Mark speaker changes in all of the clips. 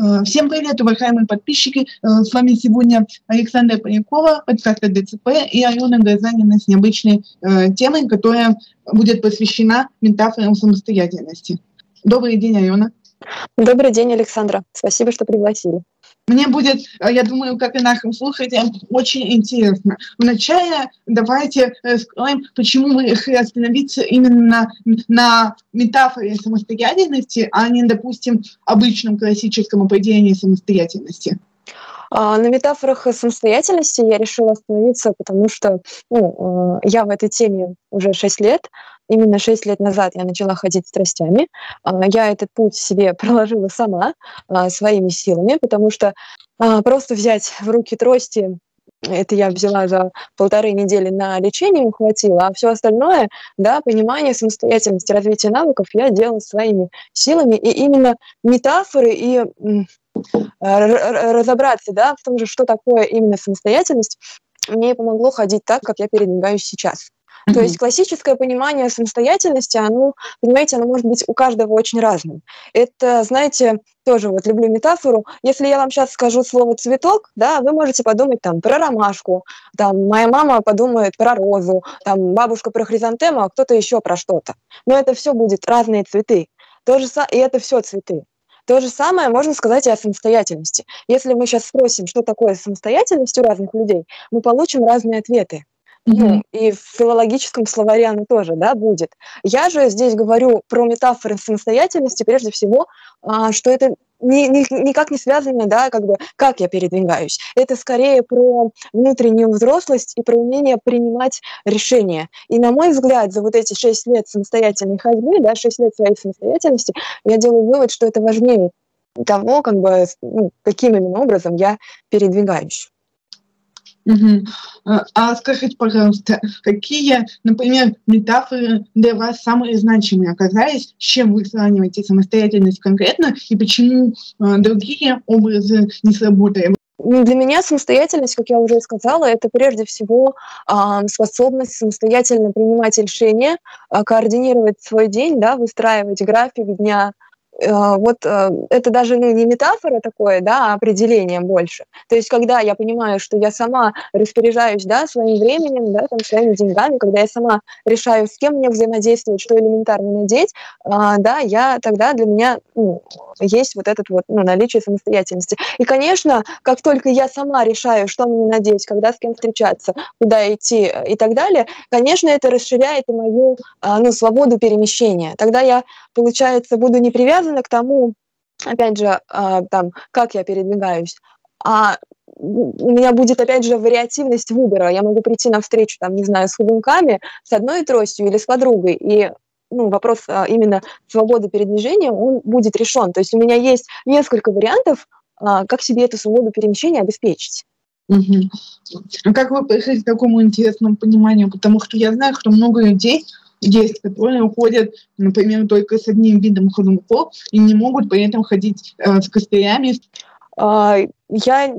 Speaker 1: Э, всем привет, уважаемые подписчики. Э, с вами сегодня Александра Полякова, подкаста ДЦП и Алена Газанина с необычной э, темой, которая будет посвящена метафорам самостоятельности. Добрый день, Алена.
Speaker 2: Добрый день, Александра. Спасибо, что пригласили.
Speaker 1: Мне будет, э, я думаю, как и нашим слушателям, очень интересно. Вначале давайте раскроем, почему мы решили остановиться именно на метафоре самостоятельности, а не, допустим, обычном классическом определении самостоятельности.
Speaker 2: А, на метафорах самостоятельности я решила остановиться, потому что ну, э, я в этой теме уже 6 лет, именно 6 лет назад я начала ходить страстями. А, я этот путь себе проложила сама, а, своими силами, потому что а, просто взять в руки трости это я взяла за полторы недели на лечение, хватило, а все остальное, да, понимание самостоятельности, развитие навыков я делала своими силами, и именно метафоры и разобраться, да, в том же, что такое именно самостоятельность, мне помогло ходить так, как я передвигаюсь сейчас. Mm-hmm. То есть классическое понимание самостоятельности, оно, понимаете, оно может быть у каждого очень разным. Это, знаете, тоже вот люблю метафору. Если я вам сейчас скажу слово цветок, да, вы можете подумать там про ромашку, там моя мама подумает про розу, там бабушка про хризантему, а кто-то еще про что-то. Но это все будет разные цветы. То же, и это все цветы. То же самое можно сказать и о самостоятельности. Если мы сейчас спросим, что такое самостоятельность у разных людей, мы получим разные ответы. Ну, и в филологическом словаре оно тоже, да, будет. Я же здесь говорю про метафоры самостоятельности, прежде всего, а, что это ни, ни, никак не связано, да, как бы, как я передвигаюсь. Это скорее про внутреннюю взрослость и про умение принимать решения. И, на мой взгляд, за вот эти шесть лет самостоятельной ходьбы, да, шесть лет своей самостоятельности, я делаю вывод, что это важнее того, как бы, ну, каким именно образом я передвигаюсь.
Speaker 1: Угу. А скажите, пожалуйста, какие, например, метафоры для вас самые значимые оказались, с чем вы сравниваете самостоятельность конкретно и почему э, другие образы не сработали?
Speaker 2: Для меня самостоятельность, как я уже сказала, это прежде всего э, способность самостоятельно принимать решения, координировать свой день, да, выстраивать график дня, вот э, это даже ну, не метафора такое, да, а определение больше. То есть, когда я понимаю, что я сама распоряжаюсь, да, своим временем, да, там, своими деньгами, когда я сама решаю, с кем мне взаимодействовать, что элементарно надеть, а, да, я тогда для меня ну, есть вот этот вот ну, наличие самостоятельности. И, конечно, как только я сама решаю, что мне надеть, когда с кем встречаться, куда идти и так далее, конечно, это расширяет и мою а, ну, свободу перемещения. Тогда я, получается, буду не привязана привязано к тому, опять же, а, там, как я передвигаюсь, а у меня будет, опять же, вариативность выбора. Я могу прийти на встречу, там, не знаю, с ходунками, с одной тростью или с подругой, и ну, вопрос а, именно свободы передвижения, он будет решен. То есть у меня есть несколько вариантов, а, как себе эту свободу перемещения обеспечить.
Speaker 1: Угу. А как вы пришли к такому интересному пониманию? Потому что я знаю, что много людей есть, которые уходят, например, только с одним видом ходунков и не могут при этом ходить э, с костылями.
Speaker 2: А, я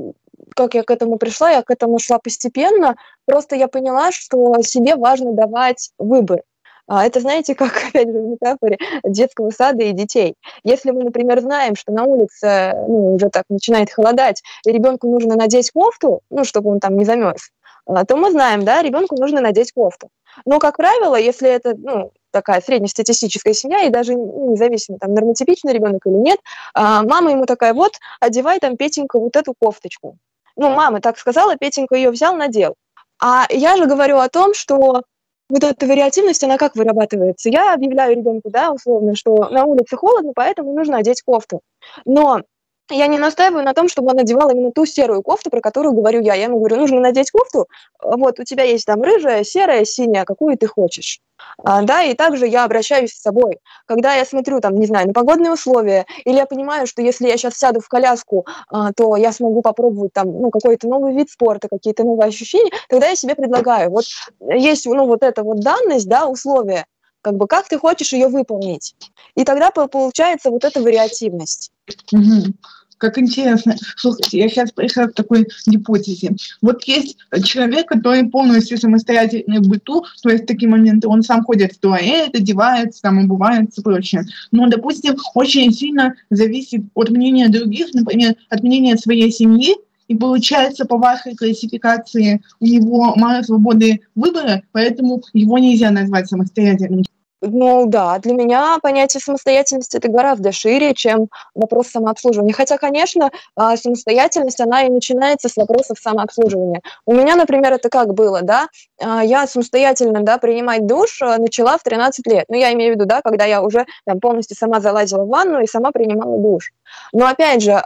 Speaker 2: как я к этому пришла, я к этому шла постепенно. Просто я поняла, что себе важно давать выбор. А это, знаете, как, опять же, в метафоре детского сада и детей. Если мы, например, знаем, что на улице ну, уже так начинает холодать, и ребенку нужно надеть кофту, ну, чтобы он там не замерз, то мы знаем, да, ребенку нужно надеть кофту. Но, как правило, если это ну, такая среднестатистическая семья, и даже ну, независимо, там, нормотипичный ребенок или нет, а, мама ему такая, вот, одевай там, Петенька, вот эту кофточку. Ну, мама так сказала, Петенька ее взял, надел. А я же говорю о том, что вот эта вариативность, она как вырабатывается? Я объявляю ребенку, да, условно, что на улице холодно, поэтому нужно одеть кофту. Но я не настаиваю на том, чтобы он надевал именно ту серую кофту, про которую говорю я. Я ему говорю, нужно надеть кофту, вот у тебя есть там рыжая, серая, синяя, какую ты хочешь. А, да, и также я обращаюсь с собой. Когда я смотрю, там, не знаю, на погодные условия, или я понимаю, что если я сейчас сяду в коляску, а, то я смогу попробовать там, ну, какой-то новый вид спорта, какие-то новые ощущения, тогда я себе предлагаю. Вот есть, ну, вот эта вот данность, да, условия, как бы как ты хочешь ее выполнить. И тогда получается вот эта вариативность.
Speaker 1: Угу. Как интересно. Слушайте, я сейчас пришла к такой гипотезе. Вот есть человек, который полностью самостоятельный в быту, то есть такие моменты он сам ходит в туалет, одевается, там, обувается и прочее. Но, допустим, очень сильно зависит от мнения других, например, от мнения своей семьи, и получается по вашей классификации у него мало свободы выбора, поэтому его нельзя назвать самостоятельным.
Speaker 2: Ну да, для меня понятие самостоятельности это гораздо шире, чем вопрос самообслуживания. Хотя, конечно, а, самостоятельность, она и начинается с вопросов самообслуживания. У меня, например, это как было, да, а, я самостоятельно, да, принимать душ а, начала в 13 лет. Ну, я имею в виду, да, когда я уже там полностью сама залазила в ванну и сама принимала душ. Но опять же,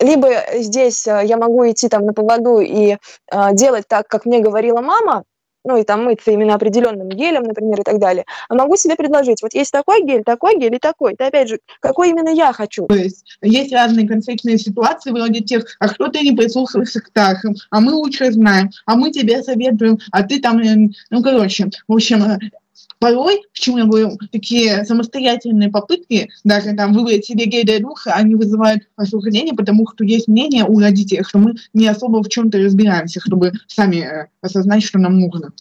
Speaker 2: либо здесь я могу идти там на поводу и делать так, как мне говорила мама, ну и там мыться именно определенным гелем, например, и так далее. А могу себе предложить, вот есть такой гель, такой гель и такой. Это опять же, какой именно я хочу.
Speaker 1: То есть есть разные конфликтные ситуации вроде тех, а кто ты не прислушивался к Тахам, а мы лучше знаем, а мы тебе советуем, а ты там, э, ну короче, в общем, порой, почему я говорю, такие самостоятельные попытки, даже там выбрать себе гей для духа, они вызывают осуждение, потому что есть мнение у родителей, что мы не особо в чем-то разбираемся, чтобы сами э, осознать, что нам нужно.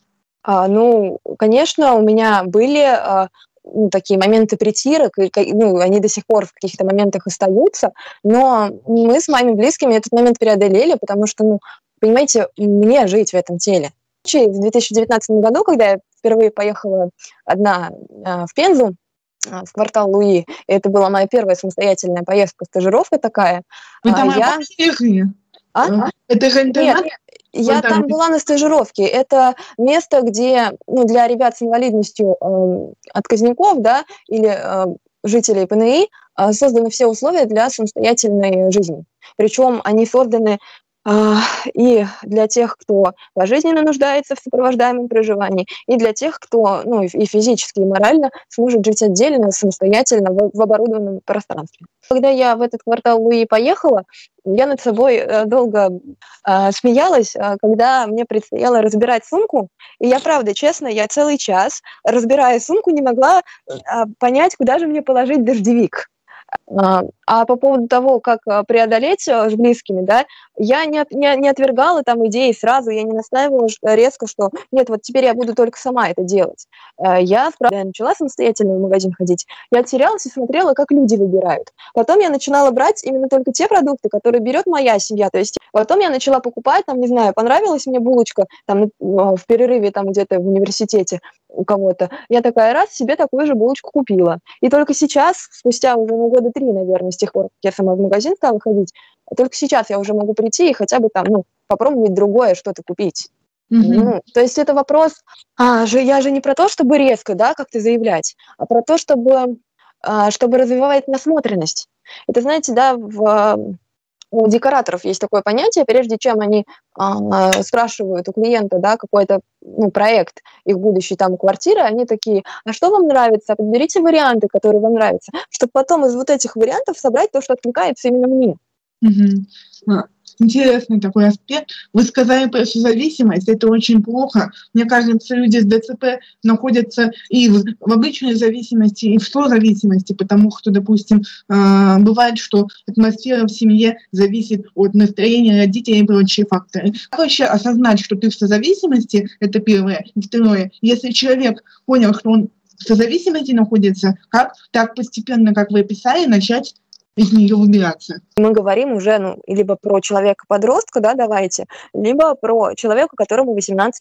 Speaker 2: А, ну, конечно, у меня были а, ну, такие моменты притирок, и, ну, они до сих пор в каких-то моментах остаются, но мы с моими близкими этот момент преодолели, потому что, ну, понимаете, мне жить в этом теле. В 2019 году, когда я впервые поехала одна э, в Пензу, э, в квартал Луи. Это была моя первая самостоятельная поездка, стажировка такая.
Speaker 1: Вы там а, я... А? Это же интернет?
Speaker 2: Нет, я там была на стажировке. Это место, где ну, для ребят с инвалидностью э, отказников да, или э, жителей ПНИ э, созданы все условия для самостоятельной жизни. Причем они созданы а, и для тех, кто пожизненно нуждается в сопровождаемом проживании, и для тех, кто ну, и физически, и морально сможет жить отдельно, самостоятельно в, в оборудованном пространстве. Когда я в этот квартал Луи поехала, я над собой э, долго э, смеялась, э, когда мне предстояло разбирать сумку. И я, правда, честно, я целый час, разбирая сумку, не могла э, понять, куда же мне положить дождевик. А, по поводу того, как а, преодолеть а, с близкими, да, я не, не, не отвергала там идеи сразу, я не настаивала резко, что нет, вот теперь я буду только сама это делать. Я, я начала самостоятельно в магазин ходить, я терялась и смотрела, как люди выбирают. Потом я начинала брать именно только те продукты, которые берет моя семья. То есть потом я начала покупать, там, не знаю, понравилась мне булочка там в перерыве там где-то в университете, у кого-то. Я такая раз себе такую же булочку купила. И только сейчас, спустя уже ну, года три, наверное, с тех пор, как я сама в магазин стала ходить, только сейчас я уже могу прийти и хотя бы там, ну, попробовать другое что-то купить. Mm-hmm. Ну, то есть это вопрос, а, же, я же не про то, чтобы резко, да, как-то заявлять, а про то, чтобы, а, чтобы развивать насмотренность. Это, знаете, да, в у декораторов есть такое понятие, прежде чем они э, спрашивают у клиента, да, какой-то ну, проект их будущей там квартиры, они такие, а что вам нравится? Подберите варианты, которые вам нравятся, чтобы потом из вот этих вариантов собрать то, что откликается именно мне.
Speaker 1: Угу интересный такой аспект. Вы сказали про созависимость, это очень плохо. Мне кажется, люди с ДЦП находятся и в, в обычной зависимости, и в созависимости, потому что, допустим, э, бывает, что атмосфера в семье зависит от настроения родителей и прочие факторы. Как вообще осознать, что ты в созависимости, это первое. Второе, если человек понял, что он в созависимости находится, как так постепенно, как вы описали, начать из нее выбираться.
Speaker 2: Мы говорим уже ну, либо про человека-подростка, да, давайте, либо про человека, которому 18+.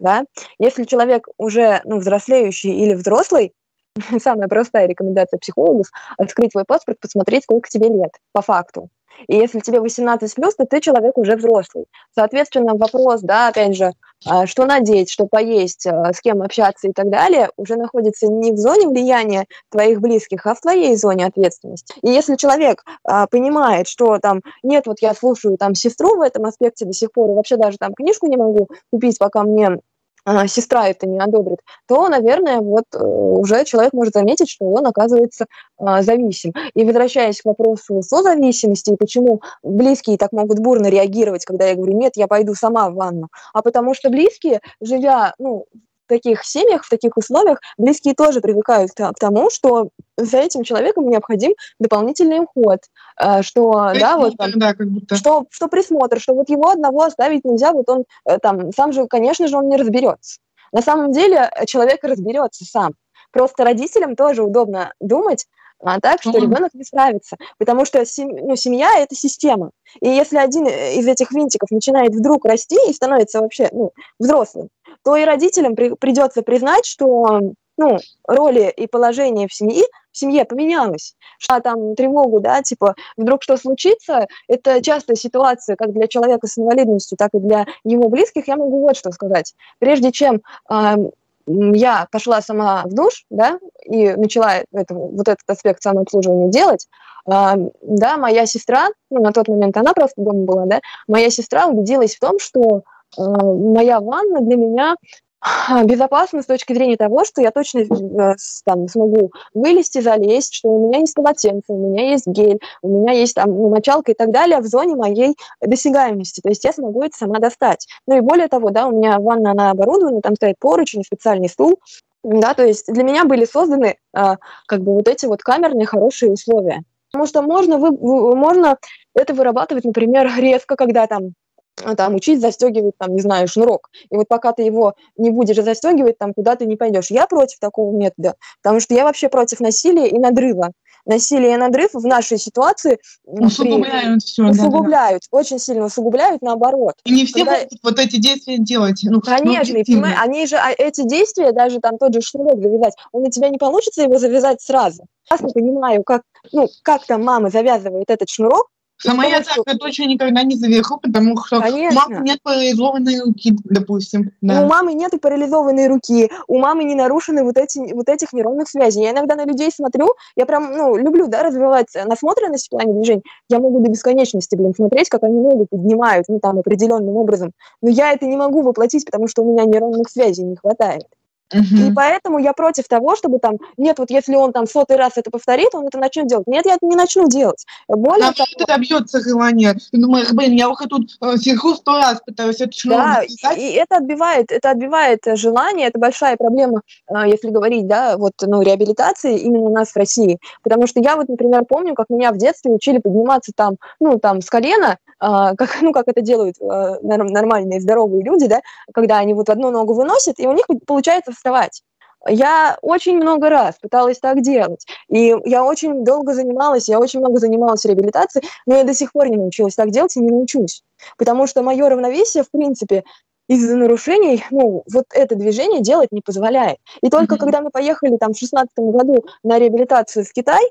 Speaker 2: Да? Если человек уже ну, взрослеющий или взрослый, самая простая рекомендация психологов – открыть твой паспорт, посмотреть, сколько тебе лет, по факту. И если тебе 18 плюс, то ты человек уже взрослый. Соответственно, вопрос, да, опять же, а, что надеть, что поесть, а, с кем общаться и так далее, уже находится не в зоне влияния твоих близких, а в твоей зоне ответственности. И если человек а, понимает, что там нет, вот я слушаю там сестру в этом аспекте до сих пор, и вообще даже там книжку не могу купить, пока мне сестра это не одобрит, то, наверное, вот э, уже человек может заметить, что он оказывается а, зависим. И возвращаясь к вопросу созависимости, и почему близкие так могут бурно реагировать, когда я говорю, нет, я пойду сама в ванну, а потому что близкие, живя ну, таких семьях, в таких условиях близкие тоже привыкают к, тому, что за этим человеком необходим дополнительный уход, э, что, да, вот, там, да, как будто. Что, что присмотр, что вот его одного оставить нельзя, вот он э, там сам же, конечно же, он не разберется. На самом деле э, человек разберется сам. Просто родителям тоже удобно думать, а так, что mm-hmm. ребенок не справится, потому что сем- ну, семья это система. И если один из этих винтиков начинает вдруг расти и становится вообще ну, взрослым, то и родителям при- придется признать, что ну, роли и положение в семье, в семье поменялось. Что там тревогу, да, типа, вдруг что случится, это частая ситуация как для человека с инвалидностью, так и для его близких. Я могу вот что сказать. Прежде чем э, я пошла сама в душ, да, и начала это, вот этот аспект самообслуживания делать, э, да, моя сестра, ну, на тот момент она просто дома была, да, моя сестра убедилась в том, что э, моя ванна для меня безопасно с точки зрения того, что я точно э, там, смогу вылезти, залезть, что у меня есть полотенце, у меня есть гель, у меня есть там ну, мочалка и так далее в зоне моей досягаемости. То есть я смогу это сама достать. Ну и более того, да, у меня ванна, она оборудована, там стоит поручень, специальный стул, да, то есть для меня были созданы а, как бы вот эти вот камерные хорошие условия. Потому что можно, вы, можно это вырабатывать, например, резко, когда там а, там учить застегивать, там, не знаю, шнурок. И вот пока ты его не будешь застегивать, там куда ты не пойдешь. Я против такого метода, потому что я вообще против насилия и надрыва. Насилие и надрыв в нашей ситуации
Speaker 1: усугубляют
Speaker 2: при... все. Усугубляют, да, да. очень сильно усугубляют, наоборот.
Speaker 1: И не все Когда... могут вот эти действия делать. Ну,
Speaker 2: Конечно, ну, они же, а эти действия, даже там тот же шнурок завязать, он у тебя не получится его завязать сразу. Я не понимаю, как, ну, как там мама завязывает этот шнурок,
Speaker 1: Сама я так что... точно никогда не заверху, потому что Конечно. у мамы нет парализованной руки, допустим.
Speaker 2: Да. У мамы нет и парализованной руки, у мамы не нарушены вот, эти, вот этих нейронных связей. Я иногда на людей смотрю, я прям, ну, люблю, да, развивать насмотренность в плане движений. Я могу до бесконечности, блин, смотреть, как они ногу поднимают, ну, там, определенным образом. Но я это не могу воплотить, потому что у меня нейронных связей не хватает. Uh-huh. И поэтому я против того, чтобы там, нет, вот если он там сотый раз это повторит, он это начнет делать. Нет, я это не начну делать.
Speaker 1: Более а того... это добьется желания. Думаю, блин, я уже тут э, сижу сто раз пытаюсь это
Speaker 2: Да, и, и это отбивает, это отбивает желание, это большая проблема, э, если говорить, да, вот, ну, реабилитации именно у нас в России. Потому что я вот, например, помню, как меня в детстве учили подниматься там, ну, там, с колена, э, как, ну, как это делают э, нормальные, здоровые люди, да, когда они вот одну ногу выносят, и у них получается вставать. Я очень много раз пыталась так делать, и я очень долго занималась, я очень много занималась реабилитацией, но я до сих пор не научилась так делать и не научусь, потому что мое равновесие, в принципе, из-за нарушений, ну, вот это движение делать не позволяет. И только mm-hmm. когда мы поехали там в шестнадцатом году на реабилитацию в Китай,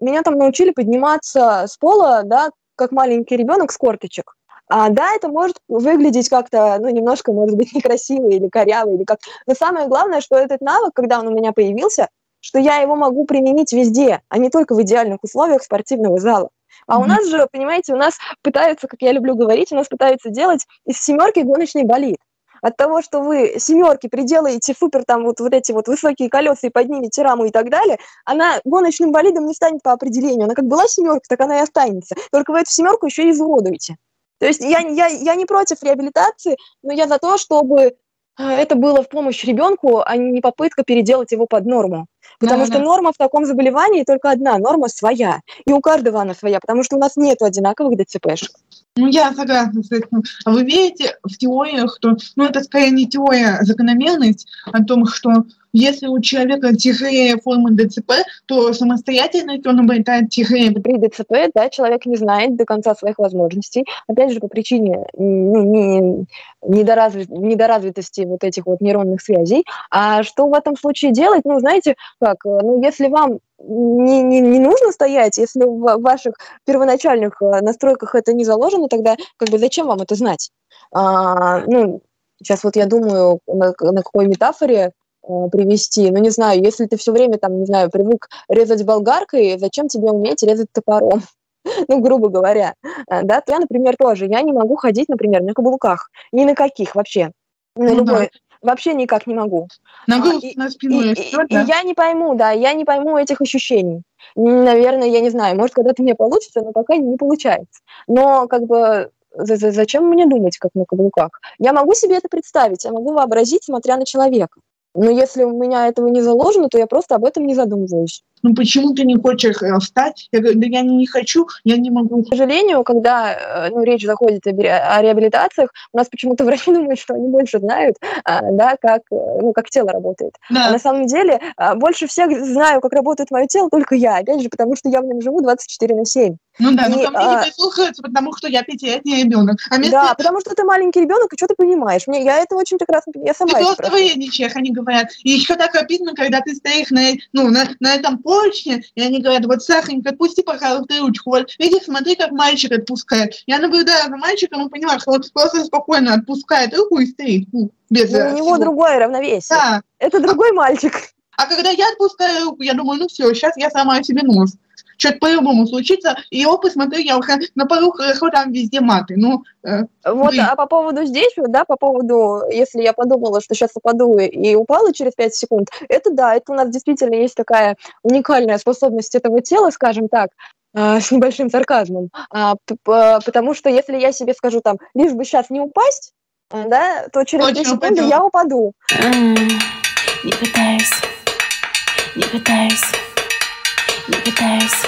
Speaker 2: меня там научили подниматься с пола, да, как маленький ребенок с корточек. А, да, это может выглядеть как-то, ну, немножко, может быть, некрасиво или коряво, или как. Но самое главное, что этот навык, когда он у меня появился, что я его могу применить везде, а не только в идеальных условиях спортивного зала. А mm-hmm. у нас же, понимаете, у нас пытаются, как я люблю говорить, у нас пытаются делать из семерки гоночный болид. От того, что вы семерки приделаете супер там вот, вот эти вот высокие колеса и поднимете раму и так далее, она гоночным болидом не станет по определению. Она как была семерка, так она и останется. Только вы эту семерку еще и изуродуете. То есть я, я, я не против реабилитации, но я за то, чтобы э, это было в помощь ребенку, а не попытка переделать его под норму. Потому да, что да. норма в таком заболевании только одна, норма своя. И у каждого она своя, потому что у нас нет одинаковых ДЦПшек.
Speaker 1: Ну, я согласна с этим. А вы верите в теориях, что, ну, это скорее не теория, а закономерность о том, что если у человека тяжелее формы ДЦП, то самостоятельность он обретает тяжелее.
Speaker 2: При ДЦП, да, человек не знает до конца своих возможностей. Опять же, по причине ну, не, недоразви, недоразвитости вот этих вот нейронных связей. А что в этом случае делать? Ну, знаете, как, ну, если вам не, не, не нужно стоять, если в ваших первоначальных э, настройках это не заложено, тогда как бы зачем вам это знать? А, ну, сейчас вот я думаю, на, на какой метафоре э, привести. Ну, не знаю, если ты все время, там, не знаю, привык резать болгаркой, зачем тебе уметь резать топором? ну, грубо говоря. Э, да, я, например, тоже, я не могу ходить, например, на каблуках. Ни на каких вообще. На ну, любой, да. Вообще никак не могу.
Speaker 1: Нагрузку а, на спину и,
Speaker 2: и, да? и я не пойму, да, я не пойму этих ощущений. Наверное, я не знаю, может, когда-то мне получится, но пока не получается. Но как бы зачем мне думать, как на каблуках? Я могу себе это представить, я могу вообразить, смотря на человека. Но если у меня этого не заложено, то я просто об этом не задумываюсь.
Speaker 1: Ну почему ты не хочешь э, встать? Я говорю, да я не хочу, я не могу.
Speaker 2: К сожалению, когда э, ну, речь заходит о, о реабилитациях, у нас почему-то врачи думают, что они больше знают, а, да, как, э, ну, как тело работает. Да. А на самом деле а, больше всех знаю, как работает мое тело, только я, опять же, потому что я в нем живу 24 на 7.
Speaker 1: Ну да, и, но ко мне а... не прислушиваются, потому что я пятилетний ребенок.
Speaker 2: А вместо... Да, потому что ты маленький ребенок, и что ты понимаешь? Мне, я это очень прекрасно я сама
Speaker 1: Ты просто вредничаешь, они говорят. И еще так обидно, когда ты стоишь на, ну, на, на этом поручне, и они говорят, вот, Сахаренька, отпусти, пожалуйста, ручку. Вот, видишь, смотри, как мальчик отпускает. Я наблюдаю за мальчиком и понимаю, что он просто спокойно отпускает руку и стоит. Ну,
Speaker 2: без ну, у него другое равновесие. Да. Это другой мальчик.
Speaker 1: А когда я отпускаю руку, я думаю, ну все, сейчас я сама себе нос что-то по-любому случится, и его посмотри, я уже на полу хорошо там везде маты. Ну,
Speaker 2: э, вот, вы... а по поводу здесь, да, по поводу, если я подумала, что сейчас упаду и упала через 5 секунд, это да, это у нас действительно есть такая уникальная способность этого тела, скажем так, э, с небольшим сарказмом, а, потому что если я себе скажу там, лишь бы сейчас не упасть, э, да, то через Точно 2 секунды упадем. я упаду.
Speaker 3: Не пытаюсь, не пытаюсь не пытаюсь.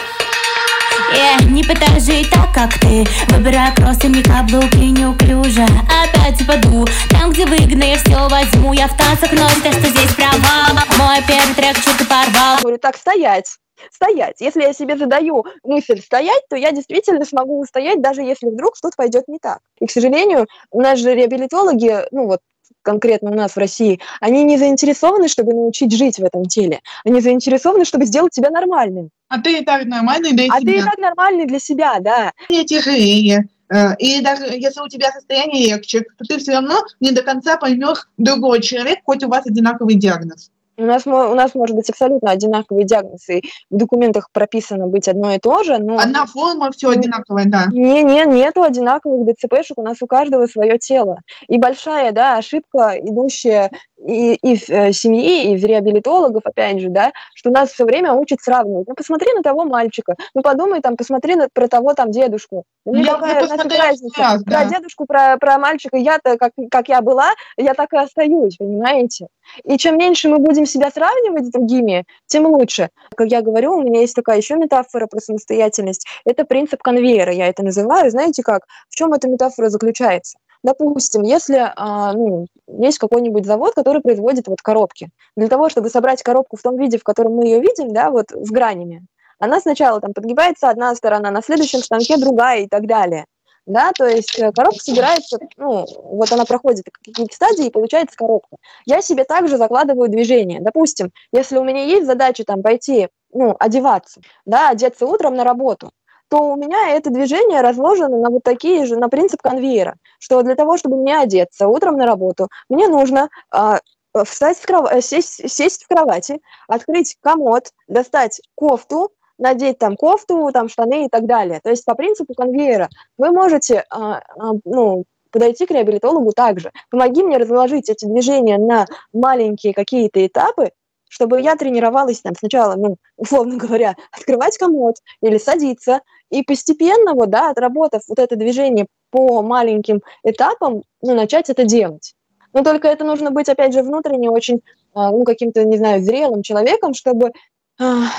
Speaker 3: Yeah, не пытаюсь жить так, как ты. Выбираю кроссы, не каблуки, неуклюже. Опять упаду. Там, где выгодно, я все возьму. Я в танцах, но то, что здесь провал. Мой первый трек чуть порвал.
Speaker 2: Говорю, так, стоять. Стоять. Если я себе задаю мысль стоять, то я действительно смогу устоять, даже если вдруг что-то пойдет не так. И, к сожалению, у нас же реабилитологи, ну вот конкретно у нас в России, они не заинтересованы, чтобы научить жить в этом теле. Они заинтересованы, чтобы сделать тебя нормальным.
Speaker 1: А ты и так нормальный для
Speaker 2: а себя. А ты и так нормальный для себя, да.
Speaker 1: И тяжелее. Э, и даже если у тебя состояние легче, то ты все равно не до конца поймешь другой человек, хоть у вас одинаковый диагноз.
Speaker 2: У нас, у нас может быть абсолютно одинаковый диагноз, и в документах прописано быть одно и то же, но...
Speaker 1: Одна форма, все одинаковое, да.
Speaker 2: Не, не, нету одинаковых ДЦПшек, у нас у каждого свое тело. И большая, да, ошибка, идущая и, и в э, семьи, и в реабилитологов, опять же, да, что нас все время учат сравнивать. Ну, посмотри на того мальчика, ну, подумай там, посмотри на, про того там дедушку. Ну, я какая нафиг разница? Раз, да. Про дедушку, про, про мальчика, я-то, как, как я была, я так и остаюсь, понимаете? И чем меньше мы будем себя сравнивать с другими, тем лучше. Как я говорю, у меня есть такая еще метафора про самостоятельность. Это принцип конвейера, я это называю. Знаете как? В чем эта метафора заключается? Допустим, если а, ну, есть какой-нибудь завод, который производит вот коробки. Для того, чтобы собрать коробку в том виде, в котором мы ее видим, да, вот с гранями, она сначала там подгибается одна сторона, на следующем станке другая и так далее да, то есть э, коробка собирается, ну, вот она проходит какие-то стадии, и получается коробка. Я себе также закладываю движение. Допустим, если у меня есть задача там пойти, ну, одеваться, да, одеться утром на работу, то у меня это движение разложено на вот такие же, на принцип конвейера, что для того, чтобы мне одеться утром на работу, мне нужно э, встать в кров... Сесть, сесть в кровати, открыть комод, достать кофту, надеть там кофту, там штаны и так далее. То есть по принципу конвейера вы можете а, а, ну, подойти к реабилитологу также. Помоги мне разложить эти движения на маленькие какие-то этапы, чтобы я тренировалась там сначала, ну, условно говоря, открывать комод или садиться, и постепенно, вот, да, отработав вот это движение по маленьким этапам, ну, начать это делать. Но только это нужно быть, опять же, внутренне очень, а, ну, каким-то, не знаю, зрелым человеком, чтобы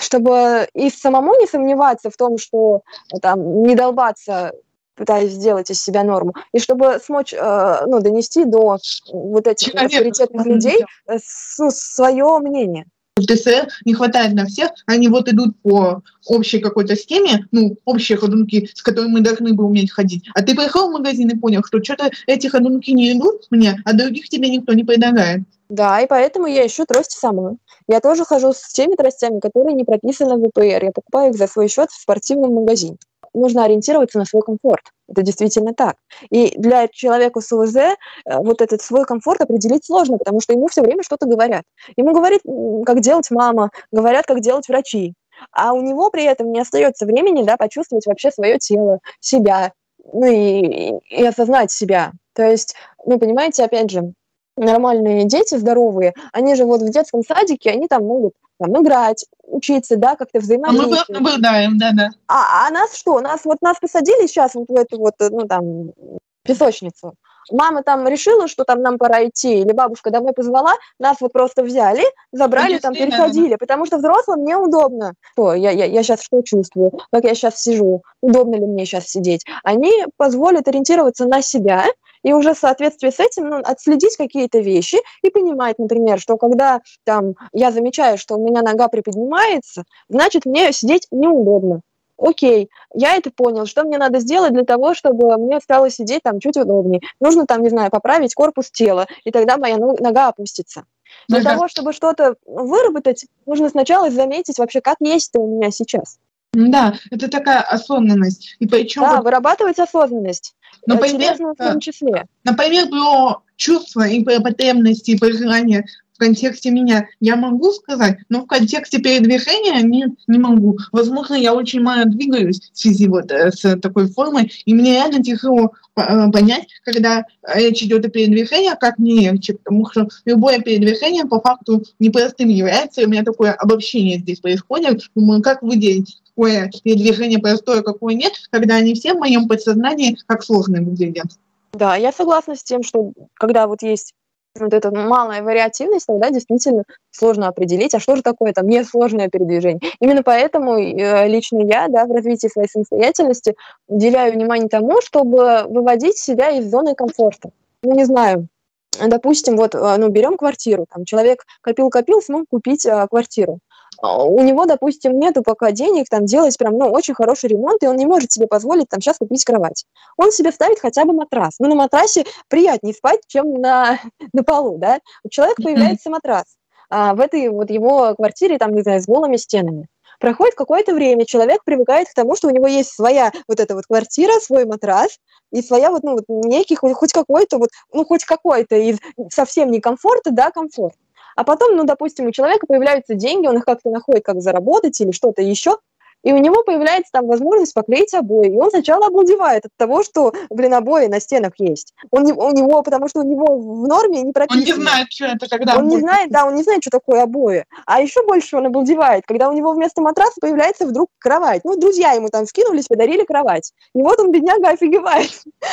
Speaker 2: чтобы и самому не сомневаться в том, что э, там не долбаться пытаясь сделать из себя норму, и чтобы смочь э, ну, донести до вот этих Человек, авторитетных людей э, свое мнение.
Speaker 1: В ДСР не хватает на всех, они вот идут по общей какой-то схеме, ну, общие ходунки, с которыми мы должны бы уметь ходить. А ты пришел в магазин и понял, что что-то эти ходунки не идут мне, а других тебе никто не предлагает.
Speaker 2: Да, и поэтому я ищу трости сама. Я тоже хожу с теми тростями, которые не прописаны в ВПР. Я покупаю их за свой счет в спортивном магазине. Нужно ориентироваться на свой комфорт. Это действительно так. И для человека с УВЗ э, вот этот свой комфорт определить сложно, потому что ему все время что-то говорят. Ему говорит, как делать мама, говорят, как делать врачи. А у него при этом не остается времени да, почувствовать вообще свое тело, себя, ну и, и осознать себя. То есть, ну, понимаете, опять же, нормальные дети, здоровые, они же вот в детском садике, они там могут там, играть, учиться, да, как-то взаимодействовать.
Speaker 1: А мы наблюдаем, да-да.
Speaker 2: А, а нас что? Нас вот нас посадили сейчас вот в эту вот, ну там, песочницу. мама там решила, что там нам пора идти, или бабушка домой позвала, нас вот просто взяли, забрали, там переходили, потому что взрослым неудобно. Что, я, я, я сейчас что чувствую, как я сейчас сижу, удобно ли мне сейчас сидеть. Они позволят ориентироваться на себя, и уже в соответствии с этим ну, отследить какие-то вещи и понимать, например, что когда там я замечаю, что у меня нога приподнимается, значит мне сидеть неудобно. Окей, я это понял, что мне надо сделать для того, чтобы мне стало сидеть там чуть удобнее. Нужно там, не знаю, поправить корпус тела, и тогда моя нога опустится. Для ну, того, чтобы что-то выработать, нужно сначала заметить вообще, как есть это у меня сейчас.
Speaker 1: Да, это такая осознанность.
Speaker 2: И причем да, вот... вырабатывать осознанность.
Speaker 1: Например, в том числе. Например, про чувства и про потребности, и про желания в контексте меня я могу сказать, но в контексте передвижения нет, не могу. Возможно, я очень мало двигаюсь в связи вот э, с такой формой, и мне реально тяжело э, понять, когда речь идет о передвижении, как мне легче, потому что любое передвижение по факту непростым является, и у меня такое обобщение здесь происходит. Думаю, как выделить какое передвижение простое, какое нет, когда они все в моем подсознании как сложные выглядят.
Speaker 2: Да, я согласна с тем, что когда вот есть вот эта малая вариативность, тогда действительно сложно определить, а что же такое там несложное передвижение. Именно поэтому э, лично я да, в развитии своей самостоятельности уделяю внимание тому, чтобы выводить себя из зоны комфорта. Ну, не знаю, допустим, вот, э, ну, берем квартиру, там человек копил-копил, смог купить а, квартиру. А, у него, допустим, нету пока денег там делать прям, ну, очень хороший ремонт, и он не может себе позволить там сейчас купить кровать. Он себе ставит хотя бы матрас. Ну, на матрасе приятнее спать, чем на, на полу, да. У человека появляется матрас а, в этой вот его квартире, там, не знаю, с голыми стенами. Проходит какое-то время, человек привыкает к тому, что у него есть своя вот эта вот квартира, свой матрас, и своя вот, ну, вот некий, хоть какой-то вот, ну, хоть какой-то из совсем не комфорта, да, комфорт. А потом, ну, допустим, у человека появляются деньги, он их как-то находит, как заработать или что-то еще, и у него появляется там возможность поклеить обои. И он сначала обалдевает от того, что, блин, обои на стенах есть. Он, у него, потому что у него в норме не прописано.
Speaker 1: Он не знает, что это, когда
Speaker 2: Он не знает, да, он не знает, что такое обои. А еще больше он обалдевает, когда у него вместо матраса появляется вдруг кровать. Ну, друзья ему там скинулись, подарили кровать. И вот он, бедняга, офигевает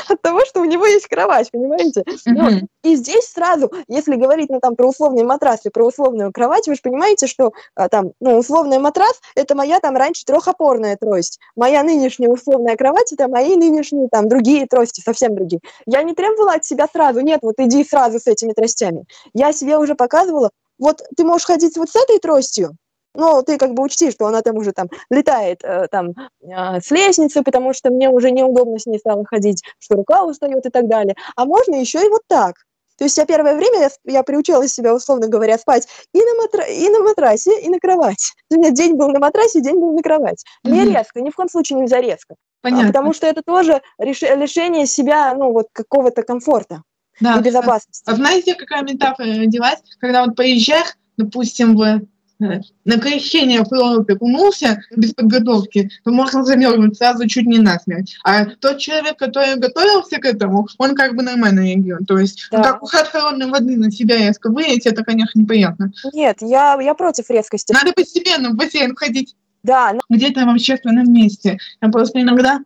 Speaker 2: от того, что у него есть кровать, понимаете? Mm-hmm. И здесь сразу, если говорить, ну, там, про условный матрас и про условную кровать, вы же понимаете, что а, там, ну, условный матрас, это моя там раньше трехопорная трость. Моя нынешняя условная кровать – это мои нынешние там другие трости, совсем другие. Я не требовала от себя сразу, нет, вот иди сразу с этими тростями. Я себе уже показывала, вот ты можешь ходить вот с этой тростью, но ты как бы учти, что она там уже там летает э, там э, с лестницы, потому что мне уже неудобно с ней стало ходить, что рука устает и так далее. А можно еще и вот так. То есть я первое время я, приучила себя, условно говоря, спать и на, матра и на матрасе, и на кровати. У меня день был на матрасе, день был на кровати. Не mm-hmm. резко, ни в коем случае нельзя резко. А, Понятно. А, потому что это тоже реш лишение себя, ну, вот какого-то комфорта да. и безопасности.
Speaker 1: А, а знаете, какая метафора родилась? Когда вот поезжаешь, допустим, в на крещение в прорубь окунулся без подготовки, то можно замерзнуть сразу чуть не насмерть. А тот человек, который готовился к этому, он как бы нормально реагирует. То есть, да. как уход холодной воды на себя резко вылить, это, конечно, неприятно.
Speaker 2: Нет, я, я против резкости.
Speaker 1: Надо постепенно в бассейн ходить.
Speaker 2: Да. Но...
Speaker 1: Где-то в общественном месте. Я просто иногда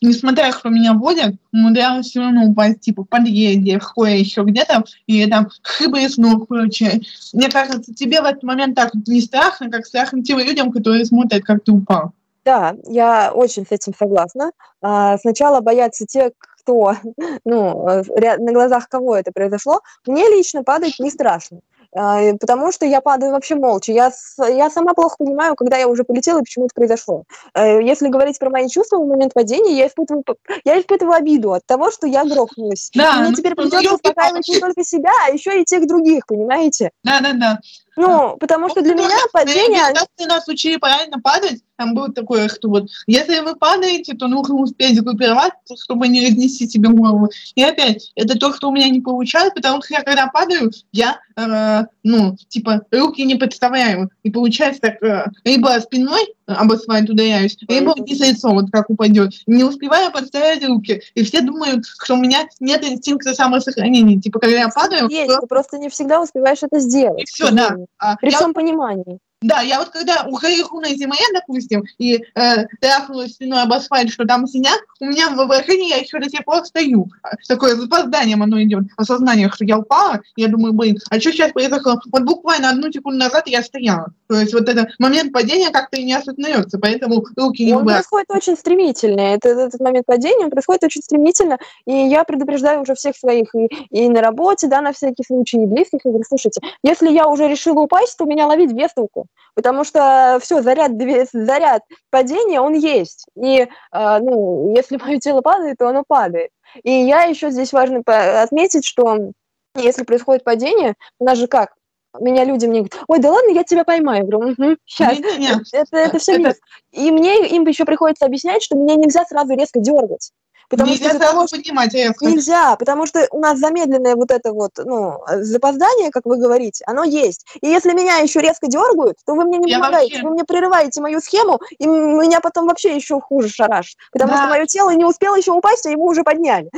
Speaker 1: несмотря что меня водят, умудрялась все равно упасть, типа, в подъезде, в кое еще где-то, и там хребеснул, короче. Мне кажется, тебе в этот момент так не страшно, как страшно тем людям, которые смотрят, как ты упал.
Speaker 2: Да, я очень с этим согласна. А, сначала боятся те, кто, ну, э, на глазах кого это произошло. Мне лично падать не страшно. А, потому что я падаю вообще молча. Я, я сама плохо понимаю, когда я уже полетела и почему это произошло. Э, если говорить про мои чувства в момент падения, я испытываю, я испытываю обиду от того, что я грохнулась. Да, мне ну, теперь придется успокаивать не только себя, а еще и тех других, понимаете?
Speaker 1: Да, да, да.
Speaker 2: Ну, потому что для ну, меня падение...
Speaker 1: Если нас учили правильно падать, там было такое, что вот, если вы падаете, то нужно успеть рекуперировать, чтобы не разнести себе голову. И опять, это то, что у меня не получалось, потому что я когда падаю, я, э, ну, типа, руки не подставляю. И получается так, э, либо спиной об асфальт ударяюсь, либо вниз лицо, вот как упадет. Не успеваю подставлять руки. И все думают, что у меня нет инстинкта самосохранения. Типа, когда я падаю...
Speaker 2: Есть, то... ты просто не всегда успеваешь это сделать. И
Speaker 1: все, да.
Speaker 2: А, При всем я... понимании.
Speaker 1: Да, я вот когда ухаю на зиме, допустим, и э, трахнулась спиной об асфальт, что там синяк, у меня в воображении я еще до сих пор стою. Такое запозданием оно идет, осознание, что я упала, я думаю, блин, а что сейчас произошло? Вот буквально одну секунду назад я стояла. То есть вот этот момент падения как-то и не осознается, поэтому руки не
Speaker 2: Он происходит очень стремительно. Это, этот момент падения он происходит очень стремительно, и я предупреждаю уже всех своих и, и на работе, да, на всякий случай, и близких, и говорю, слушайте, если я уже решила упасть, то меня ловить без толку потому что все, заряд, заряд падения, он есть. И э, ну, если мое тело падает, то оно падает. И я еще здесь важно отметить, что если происходит падение, у нас же как? Меня люди мне говорят, ой, да ладно, я тебя поймаю. Я говорю, угу, сейчас. Нет, нет. Это, это все это... И мне им еще приходится объяснять, что меня нельзя сразу резко дергать.
Speaker 1: Потому нельзя что того, понимать резко.
Speaker 2: Нельзя, потому что у нас замедленное вот это вот, ну, запоздание, как вы говорите, оно есть. И если меня еще резко дергают, то вы мне не Я помогаете, вообще... вы мне прерываете мою схему, и меня потом вообще еще хуже шарашит. Потому да. что мое тело не успело еще упасть, а его уже подняли.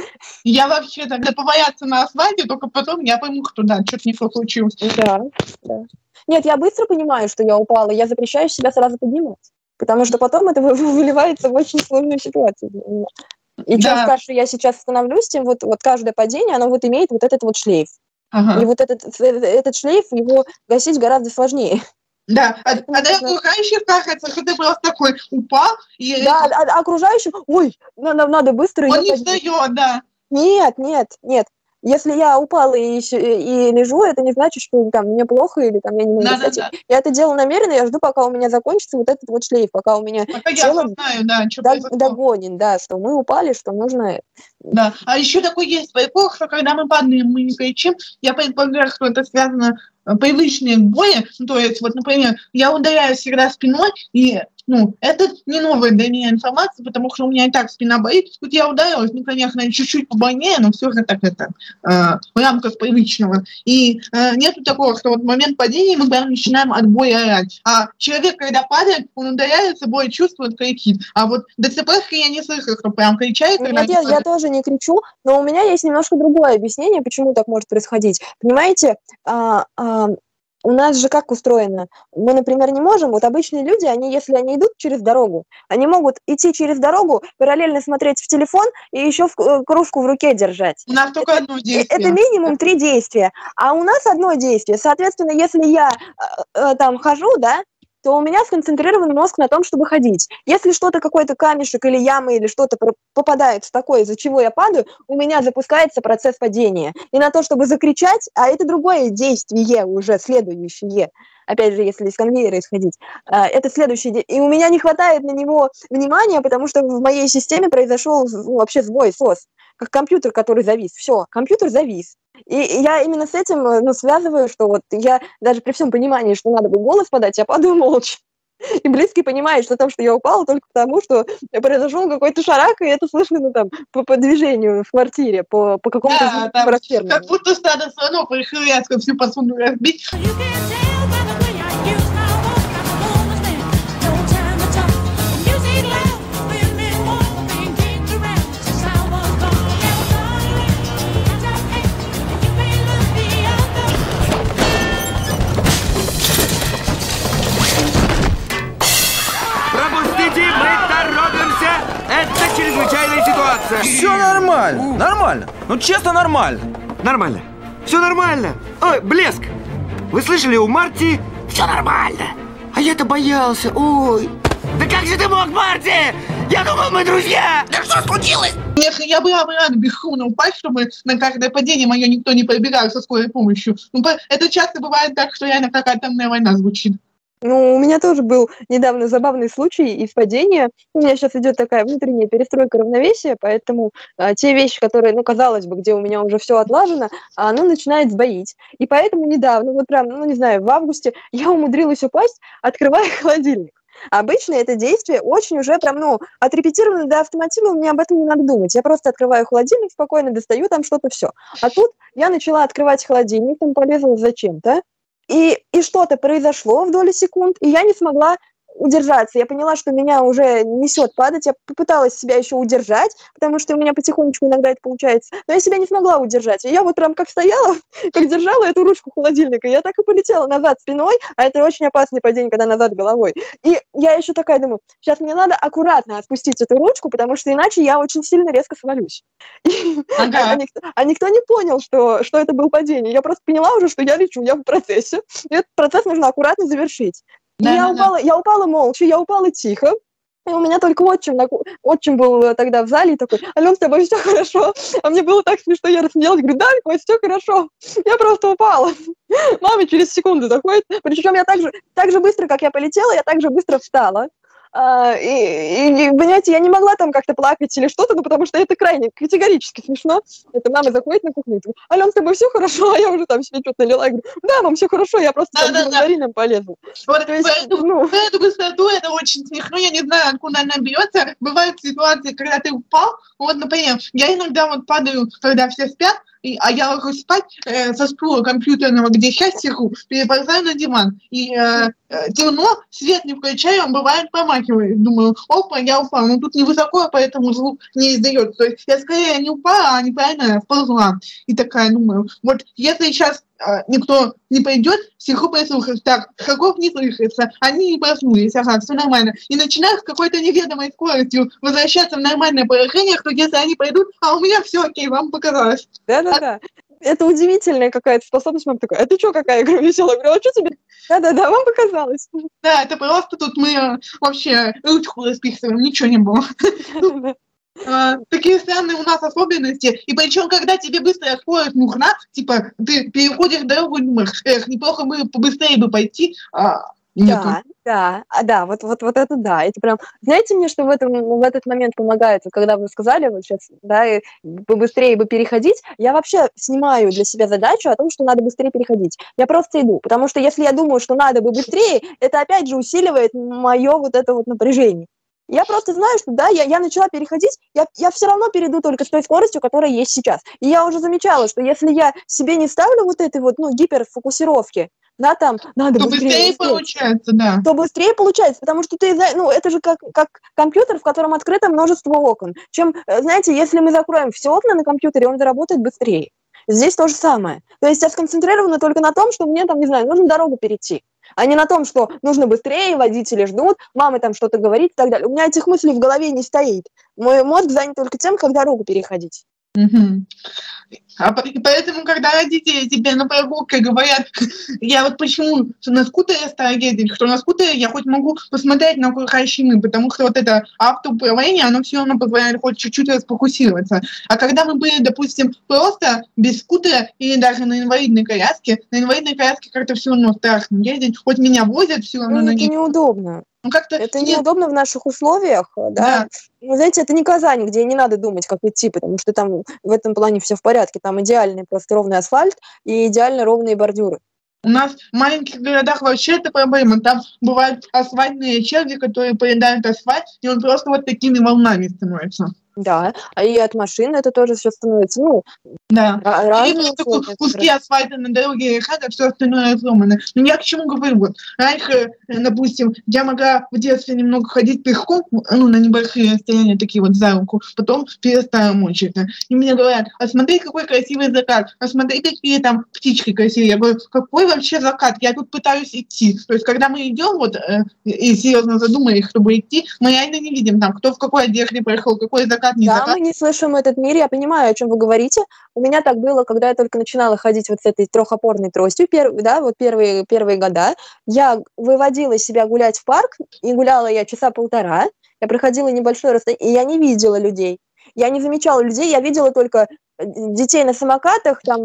Speaker 1: Я вообще тогда побояться на асфальте, только потом я пойму, что да, что-то не то случилось.
Speaker 2: Да, да. Нет, я быстро понимаю, что я упала, я запрещаю себя сразу поднимать. Потому что потом это выливается в очень сложную ситуацию. И да. чем старше я сейчас становлюсь, тем вот, вот каждое падение, оно вот имеет вот этот вот шлейф. Ага. И вот этот, э, этот шлейф, его гасить гораздо сложнее.
Speaker 1: Да, а, а для окружающих кажется, что ты просто такой упал.
Speaker 2: И... Да, а, а окружающим, ой, надо, надо быстро...
Speaker 1: Он не встает, да.
Speaker 2: Нет, нет, нет. Если я упала и, и лежу, это не значит, что там мне плохо или там я не могу да, да, да. Я это делаю намеренно, я жду, пока у меня закончится вот этот вот шлейф, пока у меня
Speaker 1: пока тело я знаю, да, что дог,
Speaker 2: догонит, да, что мы упали, что нужно...
Speaker 1: Да, а еще такой есть прикол, что когда мы падаем, мы не кричим, я предполагаю, что это связано э, привычные ну, то есть, вот, например, я ударяюсь всегда спиной, и ну, это не новая для меня информация, потому что у меня и так спина болит. Вот я ударилась, ну, конечно, чуть-чуть побольнее, но все же так это э, в рамках привычного. И э, нету такого, что вот в момент падения мы прям начинаем от боя орать. А человек, когда падает, он ударяется, бой чувствует, кричит. А вот ДЦП я не слышу, что прям кричает.
Speaker 2: Нет, я, я тоже не кричу, но у меня есть немножко другое объяснение, почему так может происходить. Понимаете, а, а, у нас же как устроено? Мы, например, не можем, вот обычные люди, они, если они идут через дорогу, они могут идти через дорогу, параллельно смотреть в телефон и еще в, э, кружку в руке держать.
Speaker 1: У нас только это, одно действие.
Speaker 2: Это минимум три действия. А у нас одно действие. Соответственно, если я э, э, там хожу, да, то у меня сконцентрирован мозг на том, чтобы ходить. Если что-то, какой-то камешек или яма или что-то попадает в такое, из-за чего я падаю, у меня запускается процесс падения. И на то, чтобы закричать, а это другое действие уже, следующее, опять же, если из конвейера исходить, а, это следующее, и у меня не хватает на него внимания, потому что в моей системе произошел вообще сбой, сос, как компьютер, который завис. Все, компьютер завис. И я именно с этим ну, связываю, что вот я даже при всем понимании, что надо бы голос подать, я падаю молча. И близкий понимает, что там, что я упала, только потому, что произошел какой-то шарак, и это слышно ну, там, по, по движению в квартире, по, по какому-то
Speaker 1: да, там, Как будто стадо слонов решили всю посуду разбить.
Speaker 4: Все нормально, нормально. Ну, честно, нормально.
Speaker 5: Нормально. Все нормально. Ой, блеск. Вы слышали, у Марти все нормально. А я-то боялся. Ой. Да как же ты мог, Марти? Я думал, мы друзья! Да что случилось?
Speaker 1: Эх, я была бы рада бесшумно упасть, чтобы на каждое падение мое никто не пробегал со скорой помощью. Ну, это часто бывает так, что реально какая-то атомная война звучит.
Speaker 2: Ну, у меня тоже был недавно забавный случай из падения. У меня сейчас идет такая внутренняя перестройка равновесия, поэтому а, те вещи, которые, ну, казалось бы, где у меня уже все отлажено, оно начинает сбоить. И поэтому недавно, вот прям, ну, не знаю, в августе я умудрилась упасть, открывая холодильник. Обычно это действие очень уже прям, ну, отрепетировано до автоматизма, мне об этом не надо думать. Я просто открываю холодильник спокойно, достаю там что-то, все. А тут я начала открывать холодильник, там полезла зачем-то, и, и что-то произошло в доли секунд, и я не смогла удержаться. Я поняла, что меня уже несет падать. Я попыталась себя еще удержать, потому что у меня потихонечку иногда это получается. Но я себя не смогла удержать. И я вот прям как стояла, как держала эту ручку холодильника, я так и полетела назад спиной, а это очень опасный падение, когда назад головой. И я еще такая думаю, сейчас мне надо аккуратно отпустить эту ручку, потому что иначе я очень сильно резко свалюсь. Ага. А, никто, а никто не понял, что, что это был падение. Я просто поняла уже, что я лечу, я в процессе. И этот процесс нужно аккуратно завершить. Да, я, да, упала, да. я упала молча, я упала тихо. И у меня только отчим, отчим был тогда в зале и такой, Ален, с тобой все хорошо. А мне было так смешно, я рассмеялась, говорю, да, Кость, все хорошо. Я просто упала. Мама через секунду заходит. Причем я так же, так же быстро, как я полетела, я так же быстро встала. А, и, и, понимаете, я не могла там как-то плакать или что-то, ну, потому что это крайне категорически смешно. Это мама заходит на кухню и говорит, Ален, с тобой все хорошо? А я уже там себе что-то налила. Я говорю, да, мам, все хорошо, я просто да, там да, да. полезла.
Speaker 1: Вот, То есть, эту, ну... эту высоту это очень смешно, я не знаю, откуда она берется. Бывают ситуации, когда ты упал, вот, например, я иногда вот падаю, когда все спят, и, а я ложусь спать э, со стула компьютерного, где сейчас сижу, переползаю на диван. И э, э, темно, свет не включаю, он бывает помахивает. Думаю, опа, я упала. Но тут невысоко, поэтому звук не издает. То есть я скорее не упала, а неправильно сползла. И такая думаю, вот если сейчас никто не пойдет, всех послушать. Так, шагов не слышится, они не проснулись, ага, все нормально. И начинают с какой-то неведомой скоростью возвращаться в нормальное положение, что если они пойдут, а у меня все окей, вам показалось.
Speaker 2: Да-да-да. Это удивительная какая-то способность. Мама такая, а ты что какая? Говорю, веселая. Я говорю, а что тебе? Да-да-да, вам показалось.
Speaker 1: Да, это просто тут мы вообще ручку расписываем, ничего не было. э, такие странные у нас особенности. И причем, когда тебе быстрая скорость нужна, типа, ты переходишь дорогу и думаешь, эх, неплохо бы побыстрее бы пойти, а
Speaker 2: Нету. Да, да, а, да, вот, вот, вот это да. Это прям, знаете мне, что в, этом, в этот момент помогает, вот, когда вы сказали вот сейчас, да, и быстрее бы переходить, я вообще снимаю для себя задачу о том, что надо быстрее переходить. Я просто иду, потому что если я думаю, что надо бы быстрее, это опять же усиливает мое вот это вот напряжение. Я просто знаю, что да, я, я начала переходить, я, я все равно перейду только с той скоростью, которая есть сейчас. И я уже замечала, что если я себе не ставлю вот этой вот, ну, гиперфокусировки, да, там, надо
Speaker 1: то быстрее, быстрее получается, да.
Speaker 2: То быстрее получается, потому что ты, ну, это же как, как компьютер, в котором открыто множество окон. Чем, э, знаете, если мы закроем все окна на компьютере, он заработает быстрее. Здесь то же самое. То есть я сконцентрирована только на том, что мне там, не знаю, нужно дорогу перейти а не на том, что нужно быстрее, водители ждут, мамы там что-то говорит и так далее. У меня этих мыслей в голове не стоит. Мой мозг занят только тем, как дорогу переходить.
Speaker 1: Угу. А поэтому, когда родители тебе на прогулке говорят, я вот почему на скутере стала ездить, что на скутере я хоть могу посмотреть на окружающий потому что вот это автоуправление, оно все равно позволяет хоть чуть-чуть расфокусироваться. А когда мы были, допустим, просто без скутера или даже на инвалидной коляске, на инвалидной коляске как-то все равно страшно ездить, хоть меня возят все равно
Speaker 2: ну,
Speaker 1: на
Speaker 2: это неудобно. Ну, как-то это нет. неудобно в наших условиях, да. да. Ну, знаете, это не Казань, где не надо думать, как идти, потому что там в этом плане все в порядке. Там идеальный просто ровный асфальт и идеально ровные бордюры.
Speaker 1: У нас в маленьких городах вообще это проблема. Там бывают асфальтные черви, которые поедают асфальт, и он просто вот такими волнами становится.
Speaker 2: Да, а и от машины это тоже все становится, ну,
Speaker 1: да. разные куски асфальта на дороге хата, все остальное сломано. Но я к чему говорю, вот, раньше, э, допустим, я могла в детстве немного ходить пешком, ну, на небольшие расстояния, такие вот за руку, потом перестала это. И мне говорят, а смотри, какой красивый закат, а смотри, какие там птички красивые. Я говорю, какой вообще закат? Я тут пытаюсь идти. То есть, когда мы идем, вот, э, и серьезно задумались, чтобы идти, мы реально не видим там, кто в какой одежде проехал, какой закат закат,
Speaker 2: не да, закат. мы не слышим этот мир, я понимаю, о чем вы говорите. У меня так было, когда я только начинала ходить вот с этой трехопорной тростью, перв, да, вот первые, первые года. Я выводила себя гулять в парк, и гуляла я часа полтора. Я проходила небольшое расстояние, и я не видела людей. Я не замечала людей, я видела только детей на самокатах, там,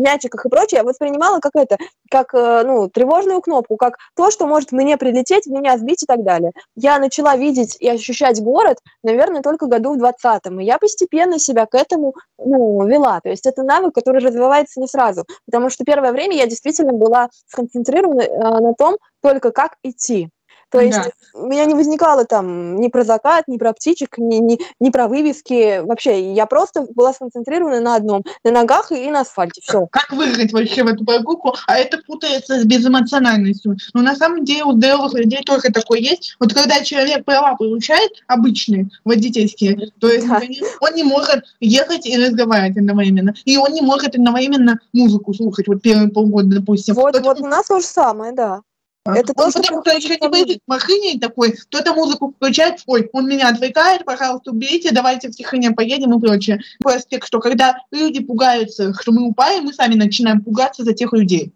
Speaker 2: мячиках и прочее, я воспринимала как это, как, э, ну, тревожную кнопку, как то, что может мне прилететь, меня сбить и так далее. Я начала видеть и ощущать город, наверное, только году в 20-м, и я постепенно себя к этому, ну, вела. То есть это навык, который развивается не сразу, потому что первое время я действительно была сконцентрирована э, на том, только как идти. То есть
Speaker 1: Да.
Speaker 2: у меня не возникало там ни про закат, ни про птичек, ни, ни, ни про вывески. Вообще, я просто была сконцентрирована на одном, на ногах и на асфальте. Все.
Speaker 1: Как выиграть вообще в эту прогулку? А это путается с безэмоциональностью. Но на самом деле у здоровых людей тоже такое есть. Вот когда человек права получает, обычные, водительские, то есть
Speaker 2: Да.
Speaker 1: он не может ехать и разговаривать одновременно. И он не может одновременно музыку слушать, вот первые полгода, допустим.
Speaker 2: Вот,
Speaker 1: Поэтому
Speaker 2: вот у нас то же самое, да. Это
Speaker 1: он
Speaker 2: то,
Speaker 1: потому что еще не
Speaker 2: со мной.
Speaker 1: поедет в машине такой, кто-то музыку включает, ой, он меня отвлекает, пожалуйста, уберите, давайте в тишине поедем и прочее. Просто что когда люди пугаются, что мы упали, мы сами начинаем пугаться за тех людей.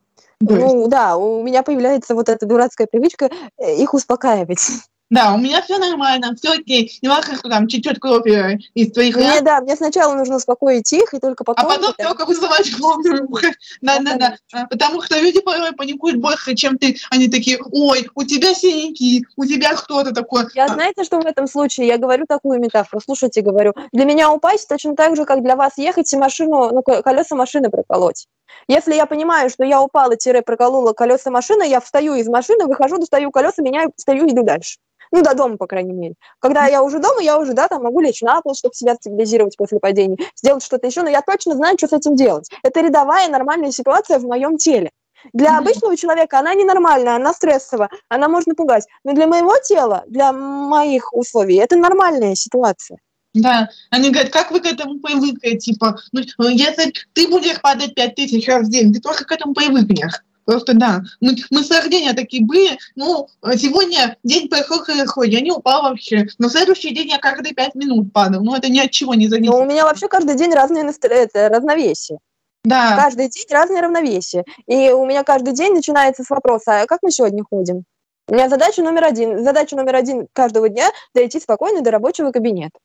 Speaker 1: То
Speaker 2: Ну да, у меня появляется вот эта дурацкая привычка э, их успокаивать.
Speaker 1: да, у меня все нормально, все окей, не важно, что там течет кровь из твоих
Speaker 2: Мне,
Speaker 1: ран,
Speaker 2: да, мне сначала нужно успокоить их, и только
Speaker 1: а
Speaker 2: потом...
Speaker 1: потом
Speaker 2: я-
Speaker 1: только вызывать кровь. Да, да, да. А, Потому что люди порой паникуют больше, чем ты. Они такие, ой, у тебя синяки, у тебя кто-то такой.
Speaker 2: Я
Speaker 1: А,
Speaker 2: знаете, что в этом случае? Я говорю такую метафору. Слушайте, говорю, для меня упасть точно так же, как для вас ехать и машину, ну, ко- колеса машины проколоть. Если я понимаю, что я упала, тире проколола колеса машины, я встаю из машины, выхожу, достаю колеса, меняю, встаю и иду дальше. Ну, до дома, по крайней мере. Когда я уже дома, я уже, да, там могу лечь на пол, чтобы себя стабилизировать после падения, сделать что-то еще, но я точно знаю, что с этим делать. Это рядовая нормальная ситуация в моем теле. Для обычного человека она ненормальная, она стрессовая, она может напугать. Но для моего тела, для моих условий, это нормальная ситуация.
Speaker 1: Да, они говорят, как вы к этому привыкли, типа, ну, если ты будешь падать пять тысяч раз в день, ты тоже к этому привыкнешь. Просто да. Мы, мы с рождения такие были, ну, сегодня день прошел хорошо, я не упал вообще, но следующий день я каждые пять минут падал, ну, это ни от чего не зависит.
Speaker 2: Но у меня вообще каждый день разные настро- это, равновесие.
Speaker 1: да,
Speaker 2: Каждый день разное равновесие. И у меня каждый день начинается с вопроса, а как мы сегодня ходим? У меня задача номер один. Задача номер один каждого дня дойти спокойно до рабочего кабинета.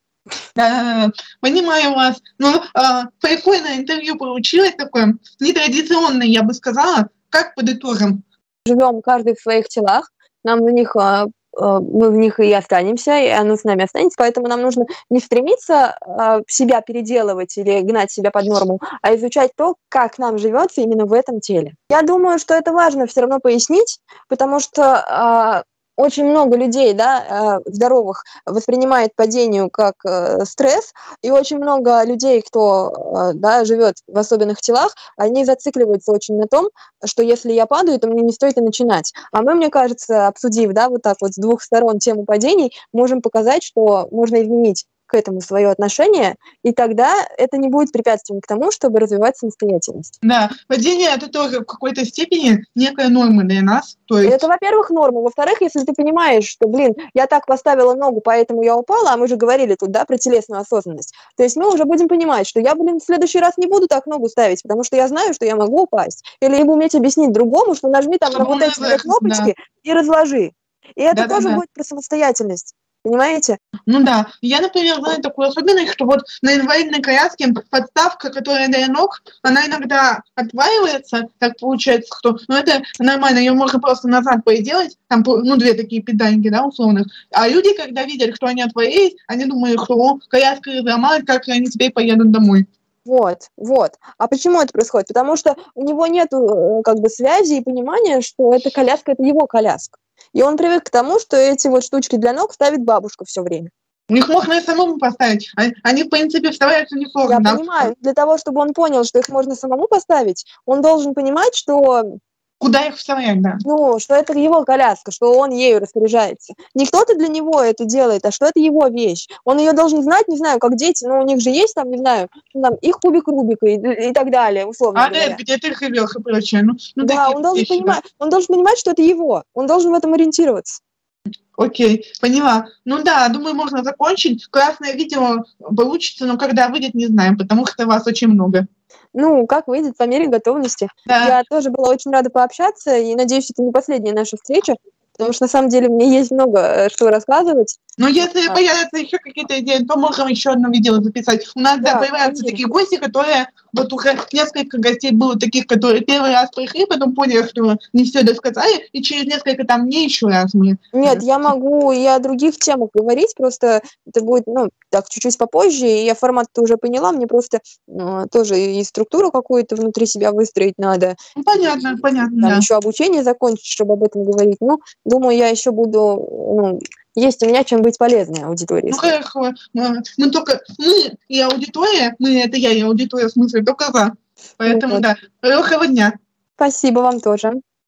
Speaker 1: да, понимаю вас. Ну, а, прикольное интервью получилось такое, нетрадиционное, я бы сказала. Как подытожим?
Speaker 2: Живем каждый в своих телах, нам в них а, а, мы в них и останемся, и оно с нами останется, поэтому нам нужно не стремиться а, себя переделывать или гнать себя под норму, а изучать то, как нам живется именно в этом теле. Я думаю, что это важно все равно пояснить, потому что очень много людей, да, а, здоровых, воспринимает падение как э, стресс, и очень много людей, кто э, да, живет в особенных телах, они зацикливаются очень на том, что если я падаю, то мне не стоит и начинать. А мы, мне кажется, обсудив, да, вот так вот с двух сторон тему падений, можем показать, что можно изменить к этому свое отношение, и тогда это не будет препятствием к тому, чтобы развивать самостоятельность.
Speaker 1: Да, падение это тоже в какой-то степени некая норма для нас. То есть,
Speaker 2: Это, во-первых, норма. Во-вторых, если ты понимаешь, что, блин, я так поставила ногу, поэтому я упала, а мы же говорили тут, да, про телесную осознанность, то есть мы уже будем понимать, что я, блин, в следующий раз не буду так ногу ставить, потому что я знаю, что я могу упасть. Или либо уметь объяснить другому, что нажми там на вот эти кнопочки и разложи. И это тоже
Speaker 1: Да-да-да.
Speaker 2: будет про самостоятельность. Понимаете?
Speaker 1: ну да, я, например, знаю такую особенность, что вот на инвалидной коляске подставка, которая для ног, она иногда отваливается, так получается, что, ну это нормально, ее можно просто назад поделать, там, ну, две такие педальки, да, условных. А люди, когда видят, что они отвалились, они думают, что о, коляска разломалась, как они теперь поедут домой.
Speaker 2: Вот, вот. А почему это происходит? Потому что у него нет как бы связи и понимания, что эта коляска это его коляска. И он привык к тому, что эти вот штучки для ног ставит бабушка все время.
Speaker 1: Их можно и самому поставить. Они, они, в принципе, вставляются несложно.
Speaker 2: Я
Speaker 1: да.
Speaker 2: понимаю. Для того, чтобы он понял, что их можно самому поставить, он должен понимать, что,
Speaker 1: Куда их вставлять, да.
Speaker 2: ну, что это его коляска, что он ею распоряжается. Не кто-то для него это делает, а что это его вещь. Он ее должен знать, не знаю, как дети, но у них же есть там, не знаю, ну, там, их кубик Рубика и, и так далее, условно
Speaker 1: А
Speaker 2: говоря.
Speaker 1: где ты живешь и прочее. Ну, ну,
Speaker 2: да, он должен,
Speaker 1: вещи, да.
Speaker 2: понимать, он должен понимать, что это его. Он должен в этом ориентироваться.
Speaker 1: Окей, поняла. Ну да, думаю, можно закончить. Классное видео получится, но когда выйдет, не знаем, потому что вас очень много.
Speaker 2: Ну, как выйдет по мере готовности.
Speaker 1: Да,
Speaker 2: Я тоже была очень рада пообщаться, и надеюсь, это не последняя наша встреча, потому что на самом деле мне есть много э, что рассказывать.
Speaker 1: Но если
Speaker 2: Да.
Speaker 1: появятся еще какие-то идеи, то можем еще одно видео записать. У нас, да,
Speaker 2: Да,
Speaker 1: появляются
Speaker 2: конечно.
Speaker 1: такие гости, которые, вот уже несколько гостей было таких, которые первый раз пришли, потом поняли, что не все досказали, и через несколько там дней еще раз мы.
Speaker 2: Нет, я могу и о других темах говорить, просто это будет, ну, так, чуть-чуть попозже, и я формат уже поняла, мне просто э, тоже и структуру какую-то внутри себя выстроить надо,
Speaker 1: Ну, понятно, понятно,
Speaker 2: там
Speaker 1: да.
Speaker 2: еще обучение закончить, чтобы об этом говорить. Ну, думаю, я еще буду, ну, есть у меня чем быть полезной аудитории.
Speaker 1: Ну хорошо, мы, только, мы и аудитория, мы это я и аудитория в смысле только за. Поэтому
Speaker 2: вот.
Speaker 1: да, хорошего дня.
Speaker 2: Спасибо вам тоже.